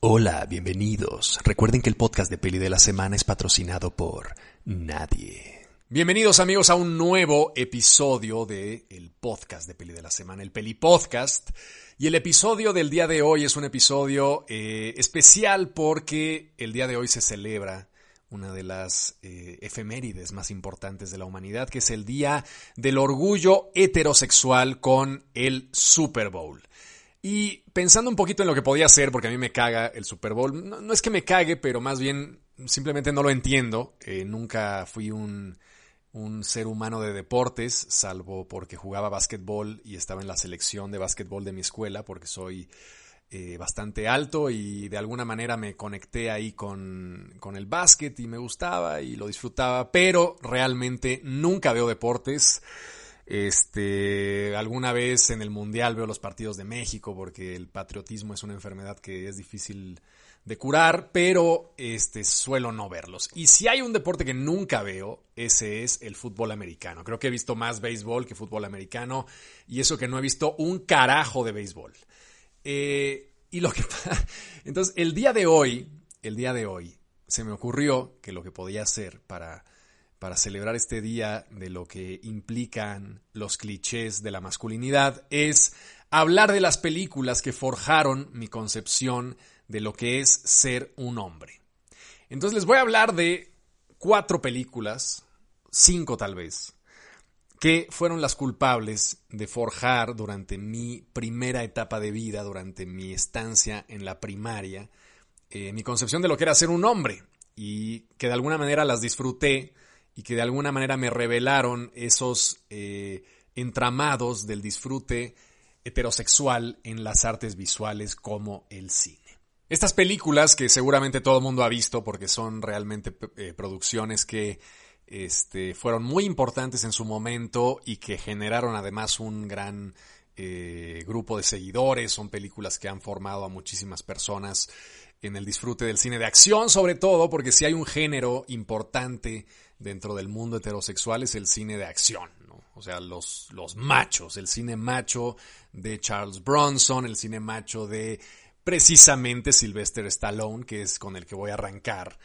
Hola, bienvenidos. Recuerden que el podcast de Peli de la Semana es patrocinado por nadie. Bienvenidos amigos a un nuevo episodio de el podcast de Peli de la Semana, el Peli Podcast. Y el episodio del día de hoy es un episodio eh, especial porque el día de hoy se celebra una de las eh, efemérides más importantes de la humanidad, que es el Día del Orgullo Heterosexual con el Super Bowl. Y pensando un poquito en lo que podía ser, porque a mí me caga el Super Bowl, no, es que me cague, pero más bien simplemente no lo entiendo. Eh, nunca fui un, un, ser humano de deportes, salvo porque jugaba básquetbol y estaba en la selección de básquetbol de mi escuela, porque soy eh, bastante alto y de alguna manera me conecté ahí con, con el básquet y me gustaba y lo disfrutaba, pero realmente nunca veo deportes. Este, alguna vez en el Mundial veo los partidos de México porque el patriotismo es una enfermedad que es difícil de curar, pero este, suelo no verlos. Y si hay un deporte que nunca veo, ese es el fútbol americano. Creo que he visto más béisbol que fútbol americano y eso que no he visto un carajo de béisbol. Eh, y lo que entonces el día de hoy, el día de hoy se me ocurrió que lo que podía hacer para para celebrar este día de lo que implican los clichés de la masculinidad es hablar de las películas que forjaron mi concepción de lo que es ser un hombre. Entonces les voy a hablar de cuatro películas, cinco tal vez, que fueron las culpables de forjar durante mi primera etapa de vida, durante mi estancia en la primaria, eh, mi concepción de lo que era ser un hombre y que de alguna manera las disfruté y que de alguna manera me revelaron esos eh, entramados del disfrute heterosexual en las artes visuales como el cine. Estas películas que seguramente todo el mundo ha visto porque son realmente eh, producciones que este, fueron muy importantes en su momento y que generaron además un gran eh, grupo de seguidores, son películas que han formado a muchísimas personas en el disfrute del cine de acción, sobre todo porque si hay un género importante dentro del mundo heterosexual es el cine de acción, ¿no? O sea, los, los machos, el cine macho de Charles Bronson, el cine macho de precisamente Sylvester Stallone, que es con el que voy a arrancar.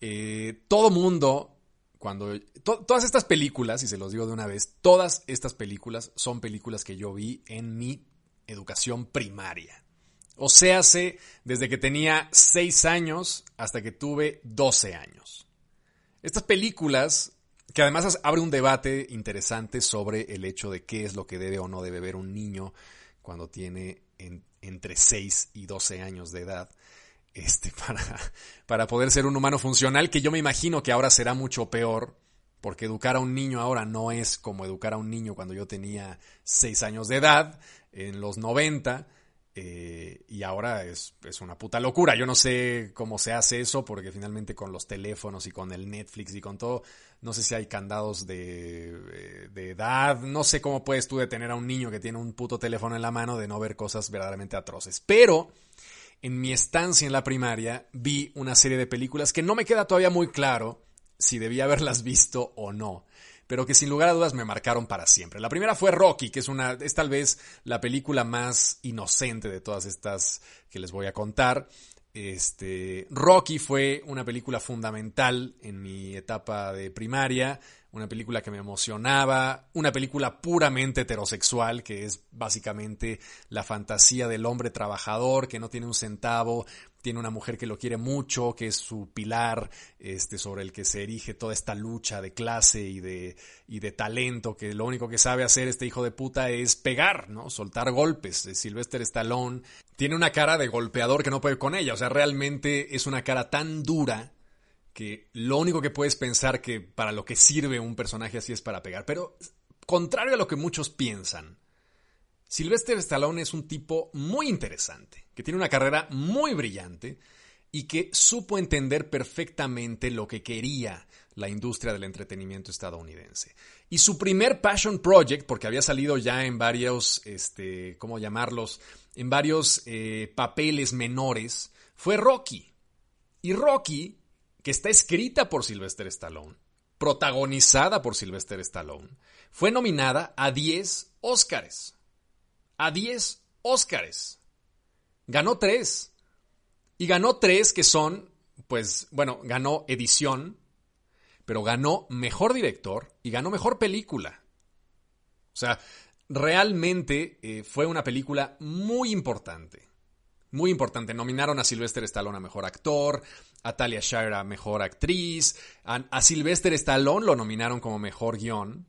Eh, todo mundo, cuando... todas estas películas, y se los digo de una vez, todas estas películas son películas que yo vi en mi educación primaria. O sea, desde que tenía 6 años hasta que tuve 12 años. Estas películas, que además abre un debate interesante sobre el hecho de qué es lo que debe o no debe ver un niño cuando tiene entre 6 y 12 años de edad, este, para, para poder ser un humano funcional, que yo me imagino que ahora será mucho peor, porque educar a un niño ahora no es como educar a un niño cuando yo tenía 6 años de edad, en los 90, eh, y ahora es, una puta locura. Yo no sé cómo se hace eso, porque finalmente con los teléfonos y con el Netflix y con todo, no sé si hay candados de, eh, de, edad. No sé cómo puedes tú detener a un niño que tiene un puto teléfono en la mano de no ver cosas verdaderamente atroces. Pero en mi estancia en la primaria vi una serie de películas que no me queda todavía muy claro si debía haberlas visto o no pero que sin lugar a dudas me marcaron para siempre. La primera fue Rocky, que es una, es tal vez la película más inocente de todas estas que les voy a contar. Este, Rocky fue una película fundamental en mi etapa de primaria, una película que me emocionaba, una película puramente heterosexual, que es básicamente la fantasía del hombre trabajador que no tiene un centavo, tiene una mujer que lo quiere mucho, que es su pilar, este, sobre el que se erige toda esta lucha de clase y de, y de talento, que lo único que sabe hacer este hijo de puta es pegar, ¿no? Soltar golpes. Sylvester Stallone tiene una cara de golpeador que no puede con ella, o sea, realmente es una cara tan dura que lo único que puedes pensar que para lo que sirve un personaje así es para pegar. Pero contrario a lo que muchos piensan, Sylvester Stallone es un tipo muy interesante, que tiene una carrera muy brillante y que supo entender perfectamente lo que quería la industria del entretenimiento estadounidense. Y su primer passion project, porque había salido ya en varios, este, ¿cómo llamarlos? En varios eh, papeles menores, fue Rocky. Y Rocky que está escrita por Sylvester Stallone, protagonizada por Sylvester Stallone, fue nominada a 10 Óscares. A 10 Óscares. Ganó 3. Y ganó tres que son, pues, bueno, ganó edición, pero ganó mejor director y ganó mejor película. O sea, realmente eh, fue una película muy importante. Muy importante. Nominaron a Sylvester Stallone a mejor actor, a Talia Shire a mejor actriz, a, a Sylvester Stallone lo nominaron como mejor guion.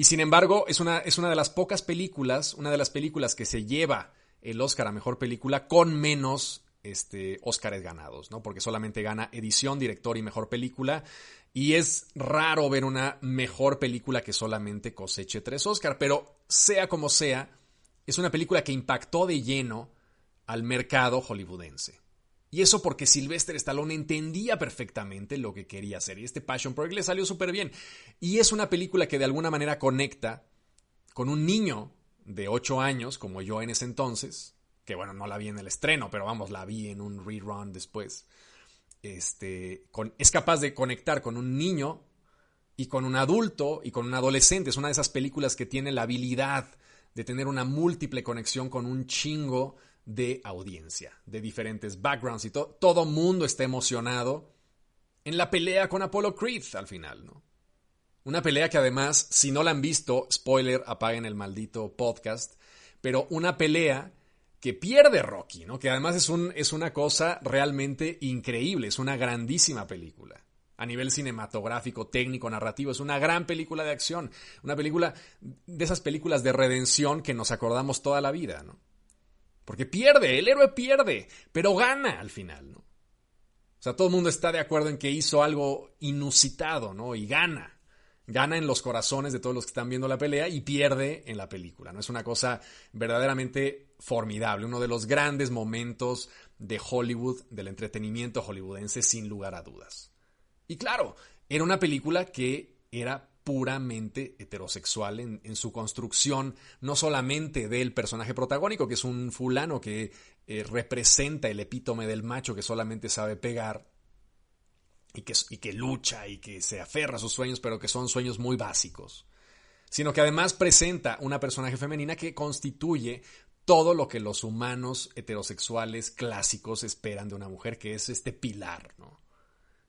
Y sin embargo, es una, es una de las pocas películas, una de las películas que se lleva el Oscar a mejor película con menos este, Oscars ganados, ¿no? Porque solamente gana edición, director y mejor película. Y es raro ver una mejor película que solamente coseche tres Oscars, pero sea como sea, es una película que impactó de lleno al mercado hollywoodense. Y eso porque Sylvester Stallone entendía perfectamente lo que quería hacer. Y este Passion Project le salió súper bien. Y es una película que de alguna manera conecta con un niño de 8 años, como yo en ese entonces, que bueno, no la vi en el estreno, pero vamos, la vi en un rerun después. Este, es capaz de conectar con un niño y con un adulto y con un adolescente. Es una de esas películas que tiene la habilidad de tener una múltiple conexión con un chingo de audiencia, de diferentes backgrounds y todo. Mundo está emocionado en la pelea con Apollo Creed al final, ¿no? Una pelea que además, si no la han visto, spoiler, apaguen el maldito podcast, pero una pelea que pierde Rocky, ¿no? Que además es, un, es una cosa realmente increíble, es una grandísima película. A nivel cinematográfico, técnico, narrativo, es una gran película de acción. Una película de esas películas de redención que nos acordamos toda la vida, ¿no? Porque pierde, el héroe pierde, pero gana al final, ¿no? O sea, todo el mundo está de acuerdo en que hizo algo inusitado, ¿no? Y gana gana en los corazones de todos los que están viendo la pelea y pierde en la película. ¿no? Es una cosa verdaderamente formidable, uno de los grandes momentos de Hollywood, del entretenimiento hollywoodense, sin lugar a dudas. Y claro, era una película que era puramente heterosexual en, su construcción, no solamente del personaje protagónico, que es un fulano que eh, representa el epítome del macho que solamente sabe pegar, y que, y que lucha y que se aferra a sus sueños, pero que son sueños muy básicos. Sino que además presenta una personaje femenina que constituye todo lo que los humanos heterosexuales clásicos esperan de una mujer, que es este pilar, ¿no?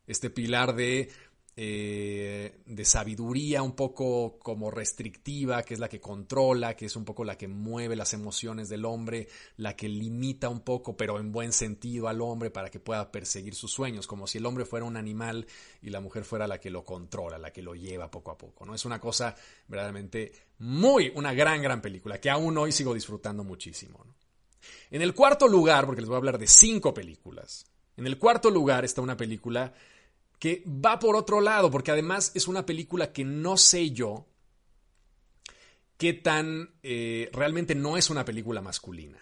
Este pilar de eh, de sabiduría un poco como restrictiva, que es la que controla, que es un poco la que mueve las emociones del hombre, la que limita un poco, pero en buen sentido al hombre para que pueda perseguir sus sueños, como si el hombre fuera un animal y la mujer fuera la que lo controla, la que lo lleva poco a poco, ¿no? Es una cosa verdaderamente muy, una gran, gran película, que aún hoy sigo disfrutando muchísimo, En el cuarto lugar, porque les voy a hablar de cinco películas, en el cuarto lugar está una película que va por otro lado, porque además es una película que no sé yo qué tan eh, realmente no es una película masculina.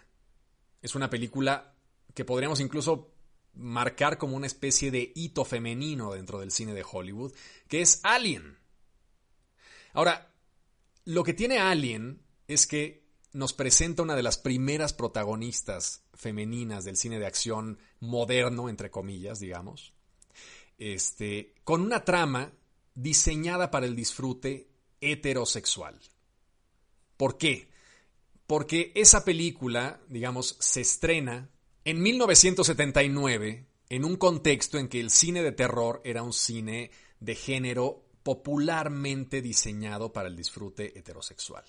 Es una película que podríamos incluso marcar como una especie de hito femenino dentro del cine de Hollywood, que es Alien. Ahora, lo que tiene Alien es que nos presenta una de las primeras protagonistas femeninas del cine de acción moderno, entre comillas, digamos este, con una trama diseñada para el disfrute heterosexual. ¿Por qué? Porque esa película, digamos, se estrena en 1979 en un contexto en que el cine de terror era un cine de género popularmente diseñado para el disfrute heterosexual.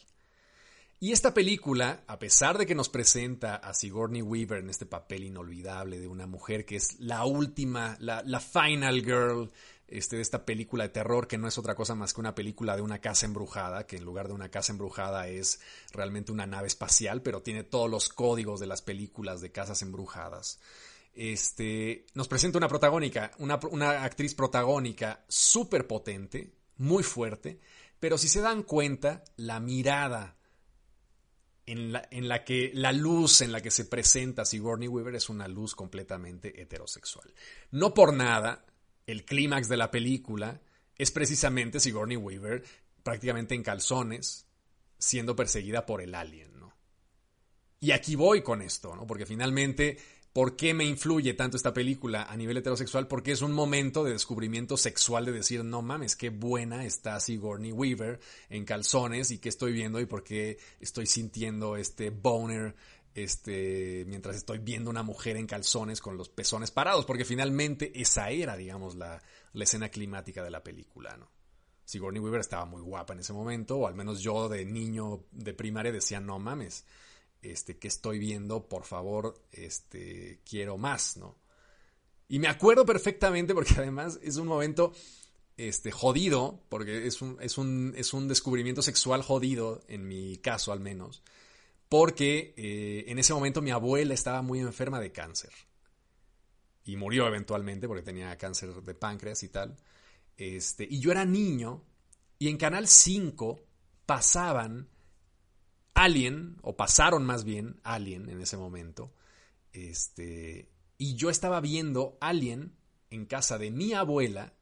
Y esta película, a pesar de que nos presenta a Sigourney Weaver en este papel inolvidable de una mujer que es la última, la, final girl este, de esta película de terror, que no es otra cosa más que una película de una casa embrujada, que en lugar de una casa embrujada es realmente una nave espacial, pero tiene todos los códigos de las películas de casas embrujadas. Este, nos presenta una protagónica, una, una actriz protagónica súper potente, muy fuerte, pero si se dan cuenta, la mirada en la, que la luz en la que se presenta Sigourney Weaver es una luz completamente heterosexual. No por nada, el clímax de la película es precisamente Sigourney Weaver prácticamente en calzones, siendo perseguida por el alien, ¿no? Y aquí voy con esto, ¿no? Porque finalmente ¿Por qué me influye tanto esta película a nivel heterosexual? Porque es un momento de descubrimiento sexual de decir, no mames, qué buena está Sigourney Weaver en calzones y qué estoy viendo y por qué estoy sintiendo este boner este, mientras estoy viendo una mujer en calzones con los pezones parados, porque finalmente esa era, digamos, la, la escena climática de la película, ¿no? Sigourney Weaver estaba muy guapa en ese momento, o al menos yo de niño de primaria decía, no mames, este, ¿qué estoy viendo? Por favor, este, quiero más, ¿no? Y me acuerdo perfectamente porque además es un momento este, jodido, porque es un, es, un, es un descubrimiento sexual jodido, en mi caso al menos, porque eh, en ese momento mi abuela estaba muy enferma de cáncer. Y murió eventualmente porque tenía cáncer de páncreas y tal. Este, y yo era niño y en Canal 5 pasaban Alien, o pasaron más bien Alien en ese momento. Este, y yo estaba viendo Alien en casa de mi abuela,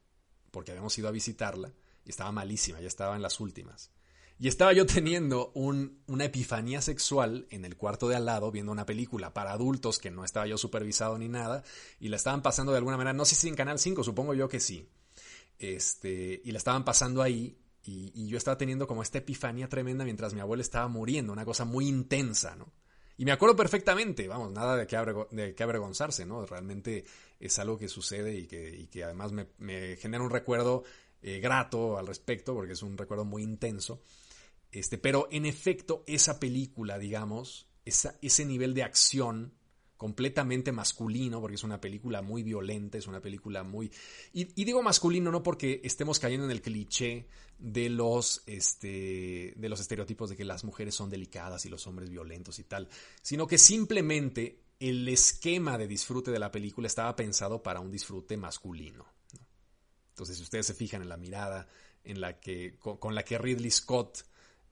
porque habíamos ido a visitarla, y estaba malísima, ya estaba en las últimas. Y estaba yo teniendo una epifanía sexual en el cuarto de al lado, viendo una película para adultos que no estaba yo supervisado ni nada, y la estaban pasando de alguna manera, no sé si en Canal 5, supongo yo que sí. Este, y la estaban pasando ahí y, yo estaba teniendo como esta epifanía tremenda mientras mi abuela estaba muriendo, una cosa muy intensa, ¿no? Y me acuerdo perfectamente, vamos, nada de qué, avergonzarse, ¿no? Realmente es algo que sucede y que, además me, genera un recuerdo eh, grato al respecto, porque es un recuerdo muy intenso. Este, pero en efecto, esa película, digamos, ese nivel de acción completamente masculino, porque es una película muy violenta, es una película muy... Y, digo masculino no porque estemos cayendo en el cliché de los, este, de los estereotipos de que las mujeres son delicadas y los hombres violentos y tal, sino que simplemente el esquema de disfrute de la película estaba pensado para un disfrute masculino. Entonces, si ustedes se fijan en la mirada en la que, con la que Ridley Scott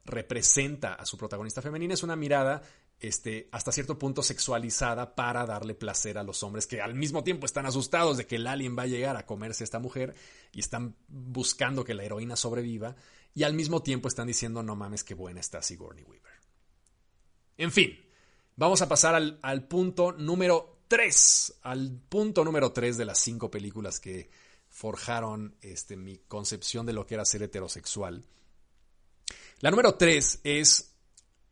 representa a su protagonista femenina, es una mirada este, hasta cierto punto sexualizada para darle placer a los hombres que al mismo tiempo están asustados de que el alien va a llegar a comerse a esta mujer y están buscando que la heroína sobreviva y al mismo tiempo están diciendo no mames qué buena está Sigourney Weaver. En fin, vamos a pasar al, punto número 3, al punto número 3 de las cinco películas que forjaron este, mi concepción de lo que era ser heterosexual. La número 3 es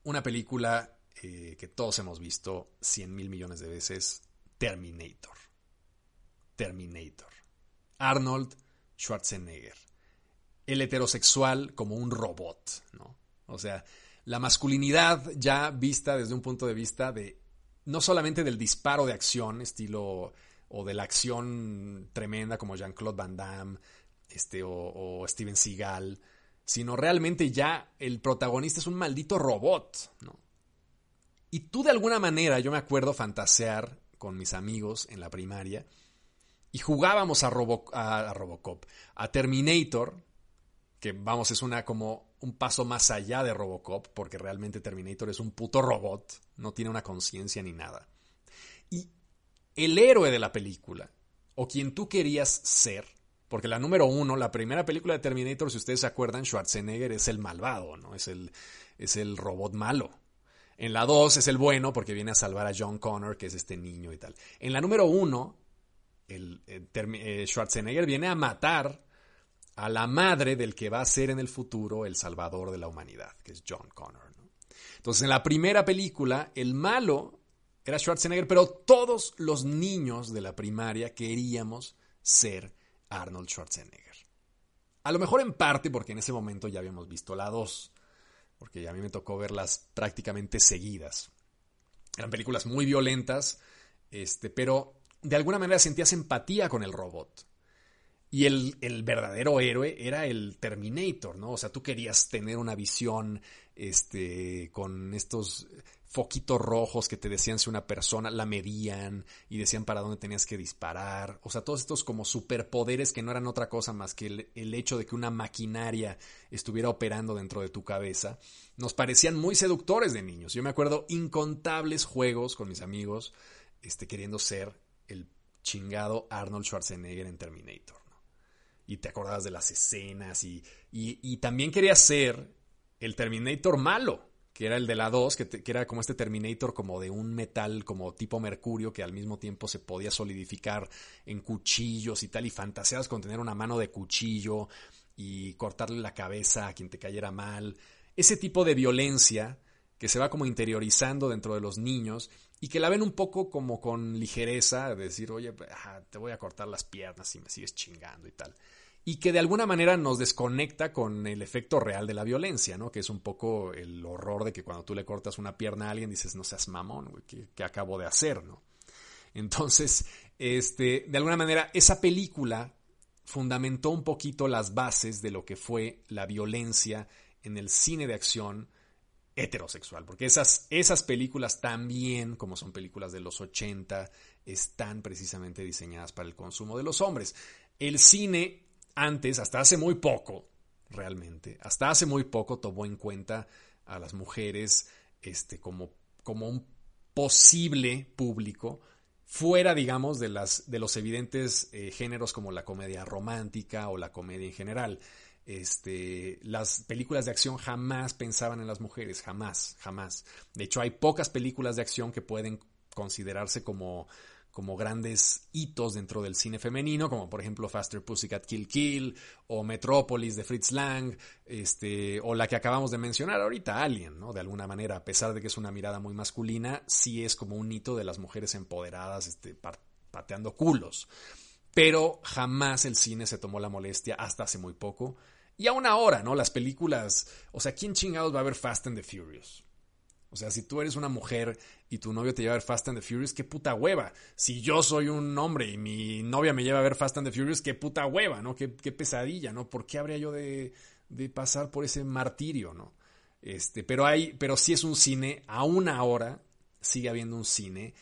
una película que todos hemos visto 100 mil millones de veces, Terminator. Terminator. Arnold Schwarzenegger. El heterosexual como un robot, ¿no? O sea, la masculinidad ya vista desde un punto de vista de no solamente del disparo de acción, estilo o de la acción tremenda como Jean-Claude Van Damme este, o, o, Steven Seagal, sino realmente ya el protagonista es un maldito robot, ¿no? Y tú de alguna manera, yo me acuerdo fantasear con mis amigos en la primaria y jugábamos a, a, Robocop, a Terminator, que vamos, es una como un paso más allá de Robocop, porque realmente Terminator es un puto robot, no tiene una conciencia ni nada. Y el héroe de la película, o quien tú querías ser, porque la número uno, la primera película de Terminator, si ustedes se acuerdan, Schwarzenegger es el malvado, ¿no? Es el, es el robot malo. En la 2 es el bueno porque viene a salvar a John Connor, que es este niño y tal. En la número 1, el, eh, Schwarzenegger viene a matar a la madre del que va a ser en el futuro el salvador de la humanidad, que es John Connor. Entonces, en la primera película, el malo era Schwarzenegger, pero todos los niños de la primaria queríamos ser Arnold Schwarzenegger. A lo mejor en parte porque en ese momento ya habíamos visto la 2 porque a mí me tocó verlas prácticamente seguidas. Eran películas muy violentas, este, pero de alguna manera sentías empatía con el robot. Y el, el, verdadero héroe era el Terminator, ¿no? O sea, tú querías tener una visión este, con estos foquitos rojos que te decían si una persona la medían y decían para dónde tenías que disparar. O sea, todos estos como superpoderes que no eran otra cosa más que el, hecho de que una maquinaria estuviera operando dentro de tu cabeza, nos parecían muy seductores de niños. Yo me acuerdo incontables juegos con mis amigos este, queriendo ser el chingado Arnold Schwarzenegger en Terminator. Y te acordabas de las escenas y, y, y también querías ser el Terminator malo que era el de la 2, que, era como este Terminator como de un metal como tipo mercurio que al mismo tiempo se podía solidificar en cuchillos y tal, y fantaseabas con tener una mano de cuchillo y cortarle la cabeza a quien te cayera mal. Ese tipo de violencia que se va como interiorizando dentro de los niños y que la ven un poco como con ligereza, de decir, oye, te voy a cortar las piernas si me sigues chingando y tal. Y que de alguna manera nos desconecta con el efecto real de la violencia, ¿no? Que es un poco el horror de que cuando tú le cortas una pierna a alguien dices, no seas mamón, güey, ¿qué, acabo de hacer, no? Entonces, este, de alguna manera, esa película fundamentó un poquito las bases de lo que fue la violencia en el cine de acción heterosexual, porque esas, esas películas también, como son películas de los 80, están precisamente diseñadas para el consumo de los hombres. El cine antes, hasta hace muy poco, realmente, hasta hace muy poco tomó en cuenta a las mujeres este, como, como un posible público fuera, digamos, de, las, de los evidentes eh, géneros como la comedia romántica o la comedia en general. Este, las películas de acción jamás pensaban en las mujeres, jamás, jamás. De hecho, hay pocas películas de acción que pueden considerarse como, como grandes hitos dentro del cine femenino, como por ejemplo Faster Pussycat Kill Kill o Metrópolis de Fritz Lang, este, o la que acabamos de mencionar ahorita, Alien, ¿no? De alguna manera, a pesar de que es una mirada muy masculina, sí es como un hito de las mujeres empoderadas, este, pateando culos. Pero jamás el cine se tomó la molestia, hasta hace muy poco, y aún ahora, ¿no? Las películas, o sea, ¿quién chingados va a ver Fast and the Furious? O sea, si tú eres una mujer y tu novio te lleva a ver Fast and the Furious, qué puta hueva. Si yo soy un hombre y mi novia me lleva a ver Fast and the Furious, qué puta hueva, ¿no? Qué, pesadilla, ¿no? ¿Por qué habría yo de, de, pasar por ese martirio, ¿no? Este, pero hay, pero sí es un cine, aún ahora sigue habiendo un cine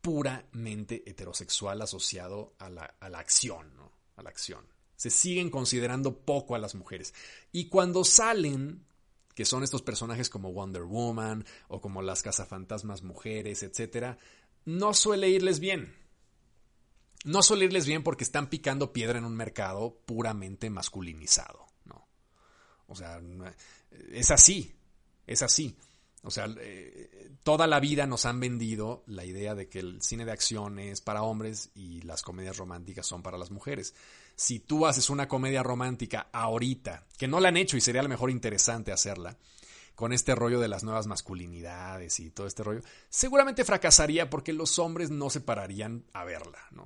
puramente heterosexual asociado a la, a la acción, ¿no? A la acción se siguen considerando poco a las mujeres. Y cuando salen, que son estos personajes como Wonder Woman o como las cazafantasmas mujeres, etc., no suele irles bien. No suele irles bien porque están picando piedra en un mercado puramente masculinizado, ¿no? O sea, es así, es así. O sea, eh, toda la vida nos han vendido la idea de que el cine de acción es para hombres y las comedias románticas son para las mujeres si tú haces una comedia romántica ahorita, que no la han hecho y sería a lo mejor interesante hacerla, con este rollo de las nuevas masculinidades y todo este rollo, seguramente fracasaría porque los hombres no se pararían a verla, ¿no?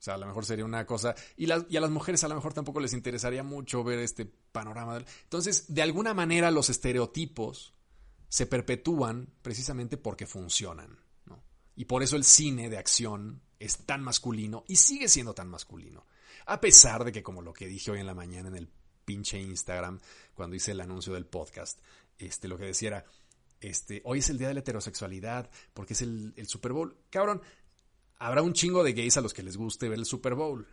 O sea, a lo mejor sería una cosa. Y, y, a las mujeres a lo mejor tampoco les interesaría mucho ver este panorama. Entonces, de alguna manera, los estereotipos se perpetúan precisamente porque funcionan. ¿no? Y por eso el cine de acción es tan masculino y sigue siendo tan masculino. A pesar de que, como lo que dije hoy en la mañana en el pinche Instagram, cuando hice el anuncio del podcast, este, lo que decía era, este, hoy es el día de la heterosexualidad, porque es el, el Super Bowl. Cabrón, habrá un chingo de gays a los que les guste ver el Super Bowl,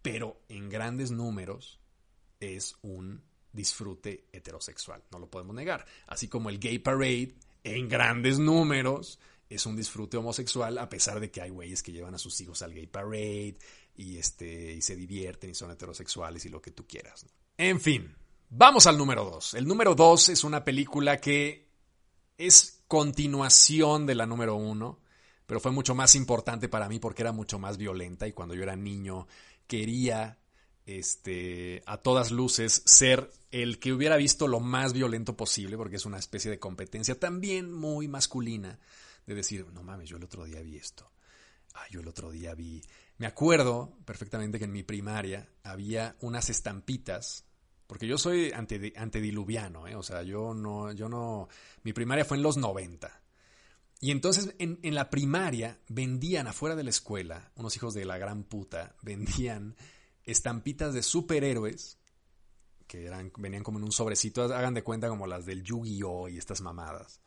pero en grandes números es un disfrute heterosexual, no lo podemos negar. Así como el Gay Parade, en grandes números, es un disfrute homosexual, a pesar de que hay güeyes que llevan a sus hijos al Gay Parade, y, este, y se divierten y son heterosexuales y lo que tú quieras. En fin, vamos al número 2. El número 2 es una película que es continuación de la número 1, pero fue mucho más importante para mí porque era mucho más violenta y cuando yo era niño quería este, a todas luces ser el que hubiera visto lo más violento posible, porque es una especie de competencia también muy masculina, de decir, no mames, yo el otro día vi esto, ah, yo el otro día vi me acuerdo perfectamente que en mi primaria había unas estampitas, porque yo soy antediluviano, ¿eh? o sea, yo no, yo no, mi primaria fue en los 90. Y entonces en, en, la primaria vendían afuera de la escuela, unos hijos de la gran puta, vendían estampitas de superhéroes que eran, venían como en un sobrecito, hagan de cuenta como las del Yu-Gi-Oh! y estas mamadas.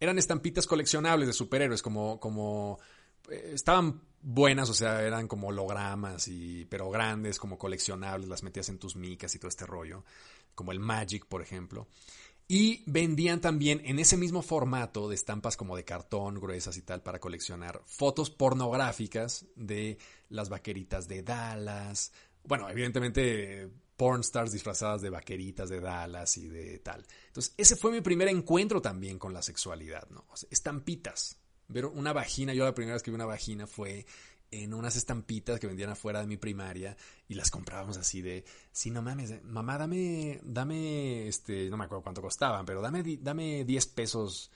Eran estampitas coleccionables de superhéroes, como, como estaban buenas, o sea, eran como hologramas, y, pero grandes, como coleccionables, las metías en tus micas y todo este rollo, como el Magic, por ejemplo. Y vendían también en ese mismo formato de estampas como de cartón, gruesas y tal, para coleccionar fotos pornográficas de las vaqueritas de Dallas. Bueno, evidentemente pornstars disfrazadas de vaqueritas de Dallas y de tal. Entonces, ese fue mi primer encuentro también con la sexualidad, ¿no? estampitas ver una vagina, yo la primera vez que vi una vagina fue en unas estampitas que vendían afuera de mi primaria y las comprábamos así de, sí, no mames, mamá, dame, dame, este, no me acuerdo cuánto costaban, pero dame, dame 10 pesos.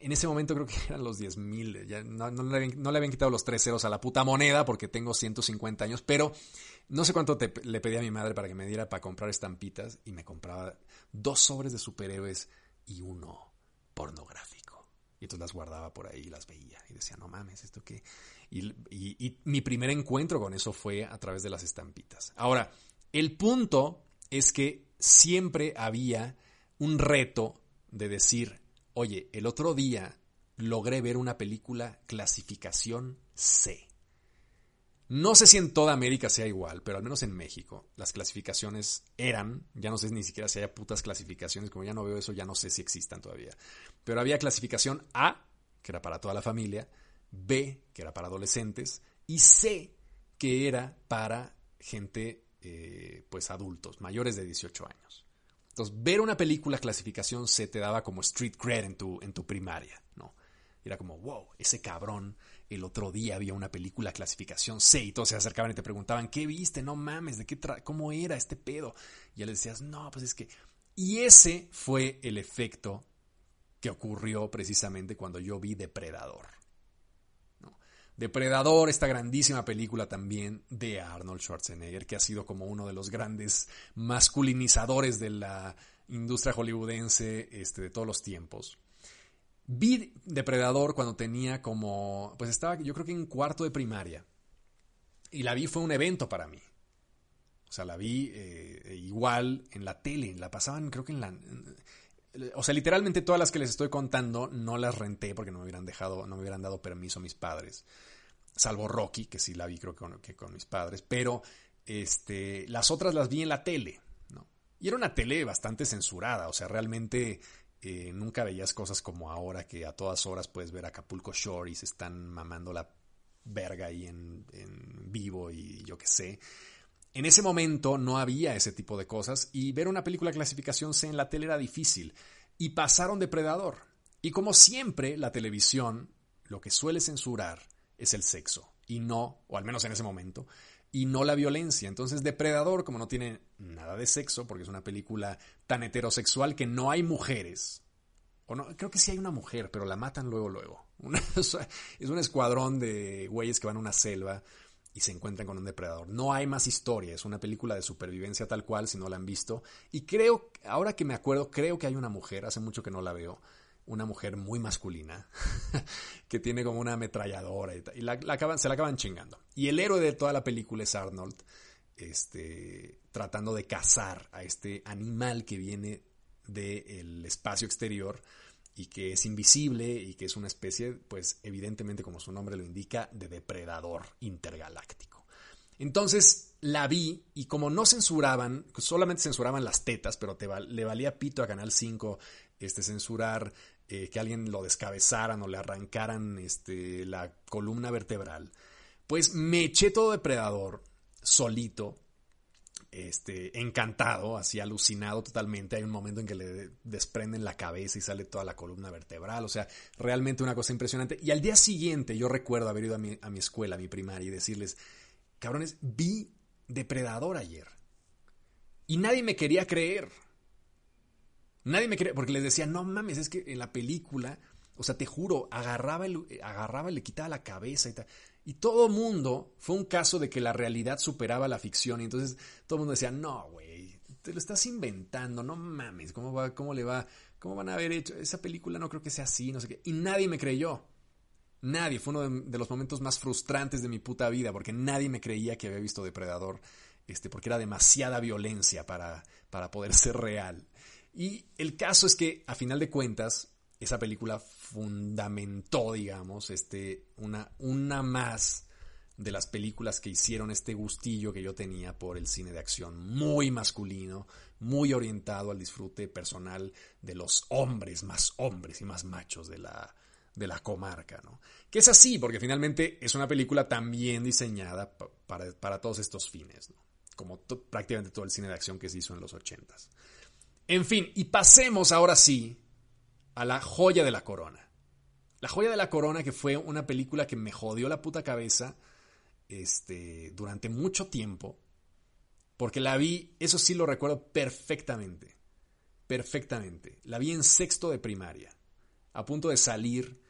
En ese momento creo que eran los 10 mil, no, le habían, no, le habían, quitado los 3 ceros a la puta moneda porque tengo 150 años, pero no sé cuánto le pedí a mi madre para que me diera para comprar estampitas y me compraba dos sobres de superhéroes y uno pornográfico. Y entonces las guardaba por ahí y las veía y decía, no mames, ¿esto qué? Y, mi primer encuentro con eso fue a través de las estampitas. Ahora, el punto es que siempre había un reto de decir, oye, el otro día logré ver una película clasificación C. No sé si en toda América sea igual, pero al menos en México las clasificaciones eran, ya no sé ni siquiera si haya putas clasificaciones, como ya no veo eso, ya no sé si existan todavía. Pero había clasificación A, que era para toda la familia, B, que era para adolescentes, y C, que era para gente, eh, pues adultos, mayores de 18 años. Entonces, ver una película clasificación C te daba como street cred en tu, en tu primaria, ¿no? Era como, wow, ese cabrón, el otro día había una película clasificación C y todos se acercaban y te preguntaban, ¿qué viste? No mames, ¿de qué ¿cómo era este pedo? Y ya le decías, no, pues es que... Y ese fue el efecto que ocurrió precisamente cuando yo vi Depredador. Depredador, esta grandísima película también de Arnold Schwarzenegger, que ha sido como uno de los grandes masculinizadores de la industria hollywoodense este, de todos los tiempos. Vi Depredador cuando tenía como, pues estaba yo creo que en cuarto de primaria. Y la vi fue un evento para mí. O sea, la vi eh, igual en la tele, la pasaban creo que en la o sea, literalmente todas las que les estoy contando no las renté porque no me hubieran dejado, no me hubieran dado permiso mis padres. Salvo Rocky, que sí la vi creo que con, mis padres. Pero este, las otras las vi en la tele. ¿no? Y era una tele bastante censurada. O sea, realmente nunca veías cosas como ahora que a todas horas puedes ver Acapulco Shore y se están mamando la verga ahí en, en vivo y yo qué sé. En ese momento no había ese tipo de cosas y ver una película clasificación C en la tele era difícil. Y pasaron Depredador. Y como siempre, la televisión lo que suele censurar es el sexo. Y no, o al menos en ese momento, y no la violencia. Entonces, Depredador, como no tiene nada de sexo, porque es una película tan heterosexual que no hay mujeres. O no, creo que sí hay una mujer, pero la matan luego, luego. es un escuadrón de güeyes que van a una selva y se encuentran con un depredador. No hay más historia, es una película de supervivencia tal cual, si no la han visto. Y creo, ahora que me acuerdo, creo que hay una mujer, hace mucho que no la veo, una mujer muy masculina, que tiene como una ametralladora y, y la, se la acaban chingando. Y el héroe de toda la película es Arnold, este, tratando de cazar a este animal que viene del espacio exterior y que es invisible y que es una especie, pues evidentemente como su nombre lo indica, de depredador intergaláctico. Entonces la vi y como no censuraban, solamente censuraban las tetas, pero te le valía pito a Canal 5 este, censurar eh, que alguien lo descabezaran o le arrancaran este, la columna vertebral, pues me eché todo depredador solito este, encantado, así alucinado totalmente. Hay un momento en que le desprenden la cabeza y sale toda la columna vertebral. O sea, realmente una cosa impresionante. Y al día siguiente yo recuerdo haber ido a mi, a mi escuela, a mi primaria, y decirles, cabrones, vi Depredador ayer. Y nadie me quería creer. Nadie me quería, porque les decía, no mames, es que en la película, o sea, te juro, agarraba, el, agarraba, le quitaba la cabeza y tal. Y todo mundo fue un caso de que la realidad superaba la ficción. Y entonces todo mundo decía, no, güey, te lo estás inventando, no mames, ¿cómo, va, ¿cómo le va? ¿Cómo van a haber hecho? Esa película no creo que sea así, no sé qué. Y nadie me creyó. Nadie. Fue uno de, los momentos más frustrantes de mi puta vida, porque nadie me creía que había visto Depredador, este, porque era demasiada violencia para, para poder ser real. Y el caso es que, a final de cuentas, esa película fundamentó, digamos, este, una, una más de las películas que hicieron este gustillo que yo tenía por el cine de acción, muy masculino, muy orientado al disfrute personal de los hombres, más hombres y más machos de la, de la comarca, ¿no? Que es así, porque finalmente es una película también diseñada para, para todos estos fines. Como prácticamente todo el cine de acción que se hizo en los ochentas. En fin, y pasemos ahora sí a La joya de la corona. La joya de la corona, que fue una película que me jodió la puta cabeza este, durante mucho tiempo, porque la vi, eso sí lo recuerdo perfectamente, perfectamente. La vi en sexto de primaria, a punto de salir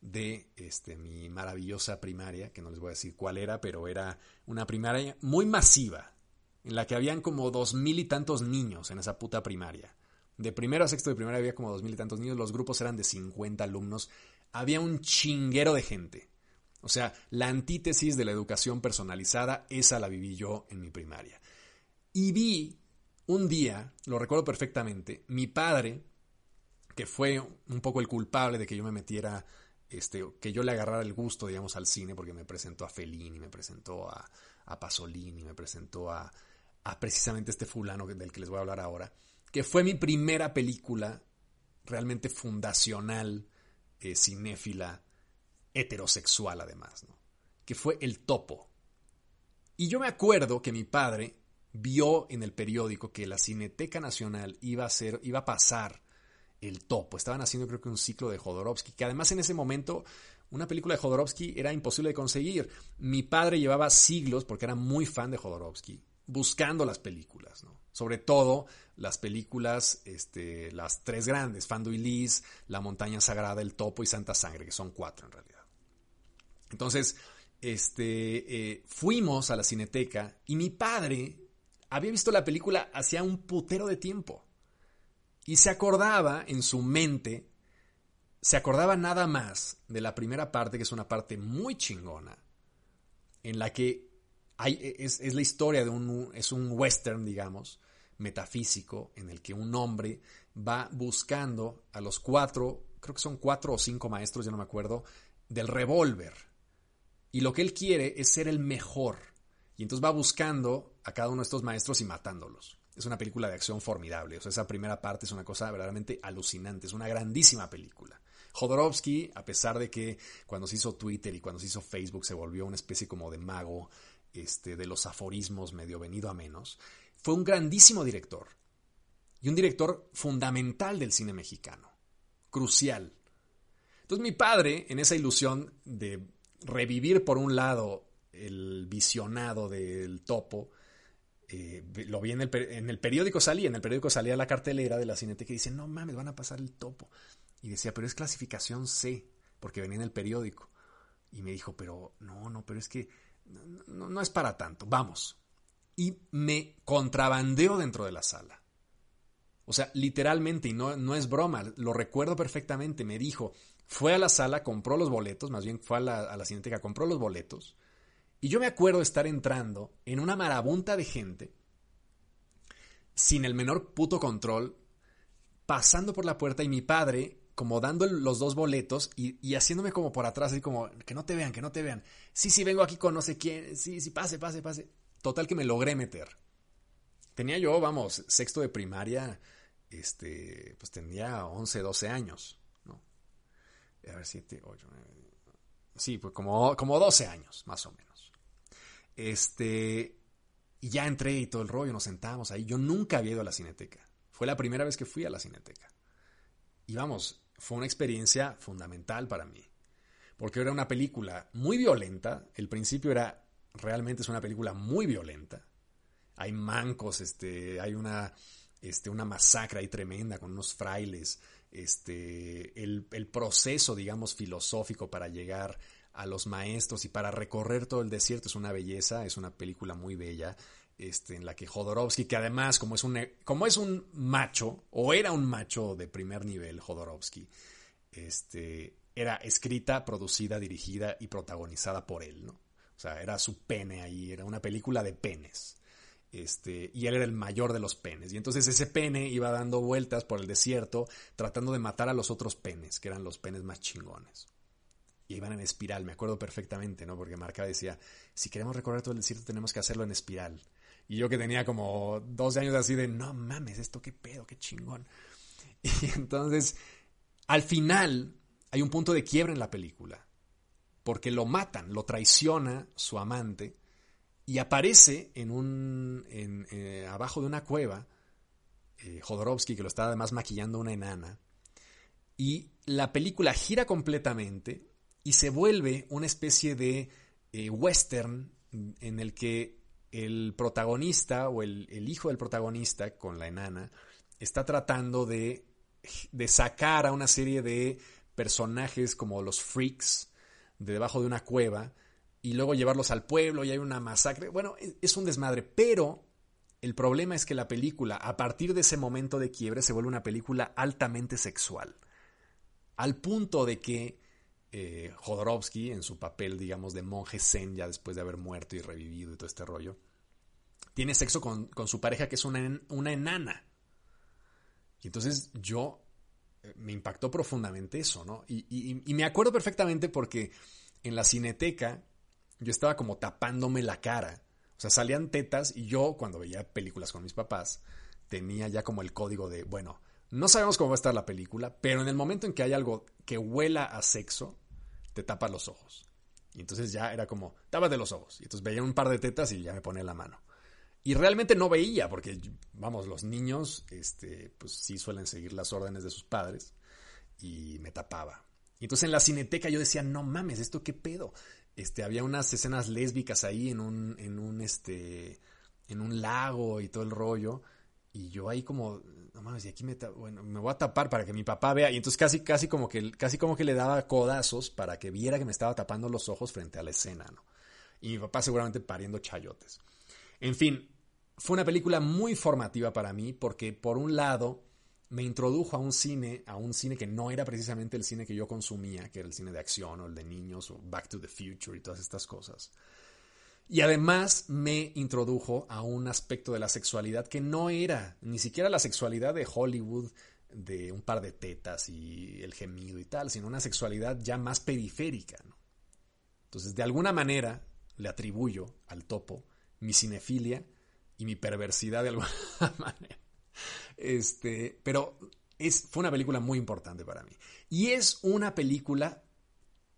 de este, mi maravillosa primaria, que no les voy a decir cuál era, pero era una primaria muy masiva, en la que habían como dos mil y tantos niños en esa puta primaria. De primero a sexto de primaria había como dos mil y tantos niños, los grupos eran de 50 alumnos, había un chinguero de gente. O sea, la antítesis de la educación personalizada, esa la viví yo en mi primaria. Y vi un día, lo recuerdo perfectamente, mi padre, que fue un poco el culpable de que yo me metiera, este, que yo le agarrara el gusto, digamos, al cine, porque me presentó a Fellini, me presentó a, a Pasolini, me presentó a, a precisamente este fulano del que les voy a hablar ahora, que fue mi primera película realmente fundacional, eh, cinéfila, heterosexual además, ¿no? que fue El Topo. Y yo me acuerdo que mi padre vio en el periódico que la Cineteca Nacional iba a, hacer, iba a pasar El Topo. Estaban haciendo creo que un ciclo de Jodorowsky, que además en ese momento una película de Jodorowsky era imposible de conseguir. Mi padre llevaba siglos, porque era muy fan de Jodorowsky, buscando las películas, ¿no? Sobre todo las películas, este, las tres grandes, Fando y Liz, La Montaña Sagrada, El Topo y Santa Sangre, que son cuatro en realidad. Entonces, este, eh, fuimos a la cineteca y mi padre había visto la película hacía un putero de tiempo. Y se acordaba en su mente, se acordaba nada más de la primera parte, que es una parte muy chingona, en la que hay, es, es la historia de un, es un western, digamos, metafísico, en el que un hombre va buscando a los cuatro, creo que son cuatro o cinco maestros, ya no me acuerdo, del revólver y lo que él quiere es ser el mejor. Y entonces va buscando a cada uno de estos maestros y matándolos. Es una película de acción formidable. O sea, esa primera parte es una cosa verdaderamente alucinante. Es una grandísima película. Jodorowsky, a pesar de que cuando se hizo Twitter y cuando se hizo Facebook se volvió una especie como de mago este, de los aforismos medio venido a menos, fue un grandísimo director. Y un director fundamental del cine mexicano. Crucial. Entonces mi padre, en esa ilusión de revivir por un lado el visionado del topo, eh, lo vi en el, en el, periódico salía, en el periódico salía la cartelera de la cineteca y dice, no mames, van a pasar el topo. Y decía, pero es clasificación C, porque venía en el periódico. Y me dijo, pero no, no, pero es que no, es para tanto, vamos. Y me contrabandeó dentro de la sala. O sea, literalmente, y no, no es broma, lo recuerdo perfectamente, me dijo, fue a la sala, compró los boletos, más bien fue a la, a la cineteca, compró los boletos. Y yo me acuerdo estar entrando en una marabunta de gente, sin el menor puto control, pasando por la puerta y mi padre como dando los dos boletos y, y, haciéndome como por atrás, así como, que no te vean, que no te vean. Sí, sí, vengo aquí con no sé quién, sí, sí, pase, pase, pase. Total que me logré meter. Tenía yo, vamos, sexto de primaria, este, pues tenía 11, 12 años a ver, 7, 8, Sí, pues como, como 12 años, más o menos. Este, y ya entré y todo el rollo, nos sentamos ahí. Yo nunca había ido a la cineteca. Fue la primera vez que fui a la cineteca. Y vamos, fue una experiencia fundamental para mí. Porque era una película muy violenta. El principio era, realmente es una película muy violenta. Hay mancos, este, hay una, este, una masacre ahí tremenda con unos frailes este, el, proceso, digamos, filosófico para llegar a los maestros y para recorrer todo el desierto es una belleza, es una película muy bella, este, en la que Jodorowsky, que además como es un, como es un macho, o era un macho de primer nivel, Jodorowsky, este, era escrita, producida, dirigida y protagonizada por él, ¿no? O sea, era su pene ahí, era una película de penes. Este, y él era el mayor de los penes. Y entonces ese pene iba dando vueltas por el desierto tratando de matar a los otros penes, que eran los penes más chingones. Y iban en espiral, me acuerdo perfectamente, ¿no? Porque Marca decía, si queremos recorrer todo el desierto tenemos que hacerlo en espiral. Y yo que tenía como 12 años así de, no mames, esto qué pedo, qué chingón. Y entonces, al final, hay un punto de quiebra en la película. Porque lo matan, lo traiciona su amante y aparece en un, en, eh, abajo de una cueva, eh, Jodorowsky, que lo está además maquillando una enana, y la película gira completamente y se vuelve una especie de eh, western en el que el protagonista o el, hijo del protagonista con la enana está tratando de, de sacar a una serie de personajes como los freaks de debajo de una cueva y luego llevarlos al pueblo y hay una masacre. Bueno, es un desmadre, pero el problema es que la película, a partir de ese momento de quiebre, se vuelve una película altamente sexual. Al punto de que eh, Jodorowsky, en su papel, digamos, de monje zen, ya después de haber muerto y revivido y todo este rollo, tiene sexo con, su pareja, que es una, una enana. Y entonces yo eh, me impactó profundamente eso, ¿no? Y, y, me acuerdo perfectamente porque en la cineteca yo estaba como tapándome la cara. O sea, salían tetas y yo cuando veía películas con mis papás tenía ya como el código de, bueno, no sabemos cómo va a estar la película, pero en el momento en que hay algo que huela a sexo, te tapas los ojos. Y entonces ya era como, de los ojos. Y entonces veía un par de tetas y ya me pone la mano. Y realmente no veía, porque, vamos, los niños, este, pues sí suelen seguir las órdenes de sus padres. Y me tapaba. Y entonces en la cineteca yo decía, no mames, ¿esto qué pedo? Este, había unas escenas lésbicas ahí en un, en un, este, en un lago y todo el rollo. Y yo ahí como, no mames, y aquí me, bueno, me voy a tapar para que mi papá vea. Y entonces casi, casi como que, casi como que le daba codazos para que viera que me estaba tapando los ojos frente a la escena, ¿no? Y mi papá seguramente pariendo chayotes. En fin, fue una película muy formativa para mí porque por un lado me introdujo a un cine, a un cine que no era precisamente el cine que yo consumía, que era el cine de acción o el de niños o Back to the Future y todas estas cosas. Y además me introdujo a un aspecto de la sexualidad que no era ni siquiera la sexualidad de Hollywood, de un par de tetas y el gemido y tal, sino una sexualidad ya más periférica. Entonces, de alguna manera, le atribuyo al topo mi cinefilia y mi perversidad de alguna manera. Este, pero es, fue una película muy importante para mí. Y es una película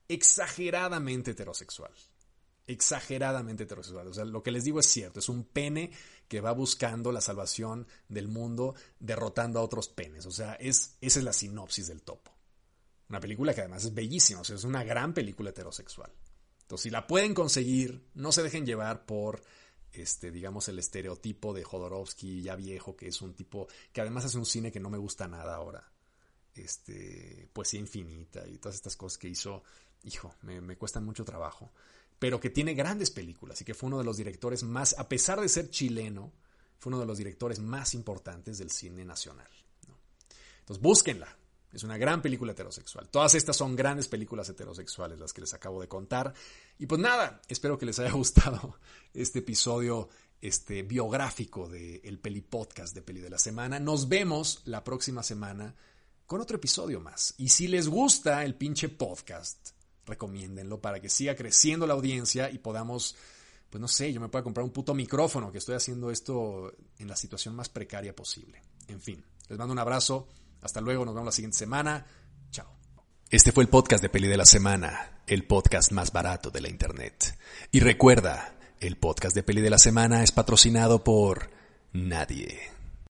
exageradamente heterosexual exageradamente heterosexual. O sea, lo que les digo es cierto, es un pene que va buscando la salvación del mundo derrotando a otros penes. O sea, es, esa es la sinopsis del topo. Una película que además es bellísima, o sea, es una gran película heterosexual. Entonces, si la pueden conseguir, no se dejen llevar por, este, digamos, el estereotipo de Jodorowsky ya viejo, que es un tipo que además hace un cine que no me gusta nada ahora. Este, poesía infinita y todas estas cosas que hizo, hijo, me, me cuestan mucho trabajo pero que tiene grandes películas y que fue uno de los directores más, a pesar de ser chileno, fue uno de los directores más importantes del cine nacional. Entonces, búsquenla. Es una gran película heterosexual. Todas estas son grandes películas heterosexuales, las que les acabo de contar. Y pues nada, espero que les haya gustado este episodio este, biográfico del el Peli Podcast de Peli de la Semana. Nos vemos la próxima semana con otro episodio más. Y si les gusta el pinche podcast, recomiéndenlo para que siga creciendo la audiencia y podamos, pues no sé, yo me pueda comprar un puto micrófono, que estoy haciendo esto en la situación más precaria posible. En fin, les mando un abrazo, hasta luego, nos vemos la siguiente semana, chao. Este fue el podcast de Peli de la Semana, el podcast más barato de la Internet. Y recuerda, el podcast de Peli de la Semana es patrocinado por nadie.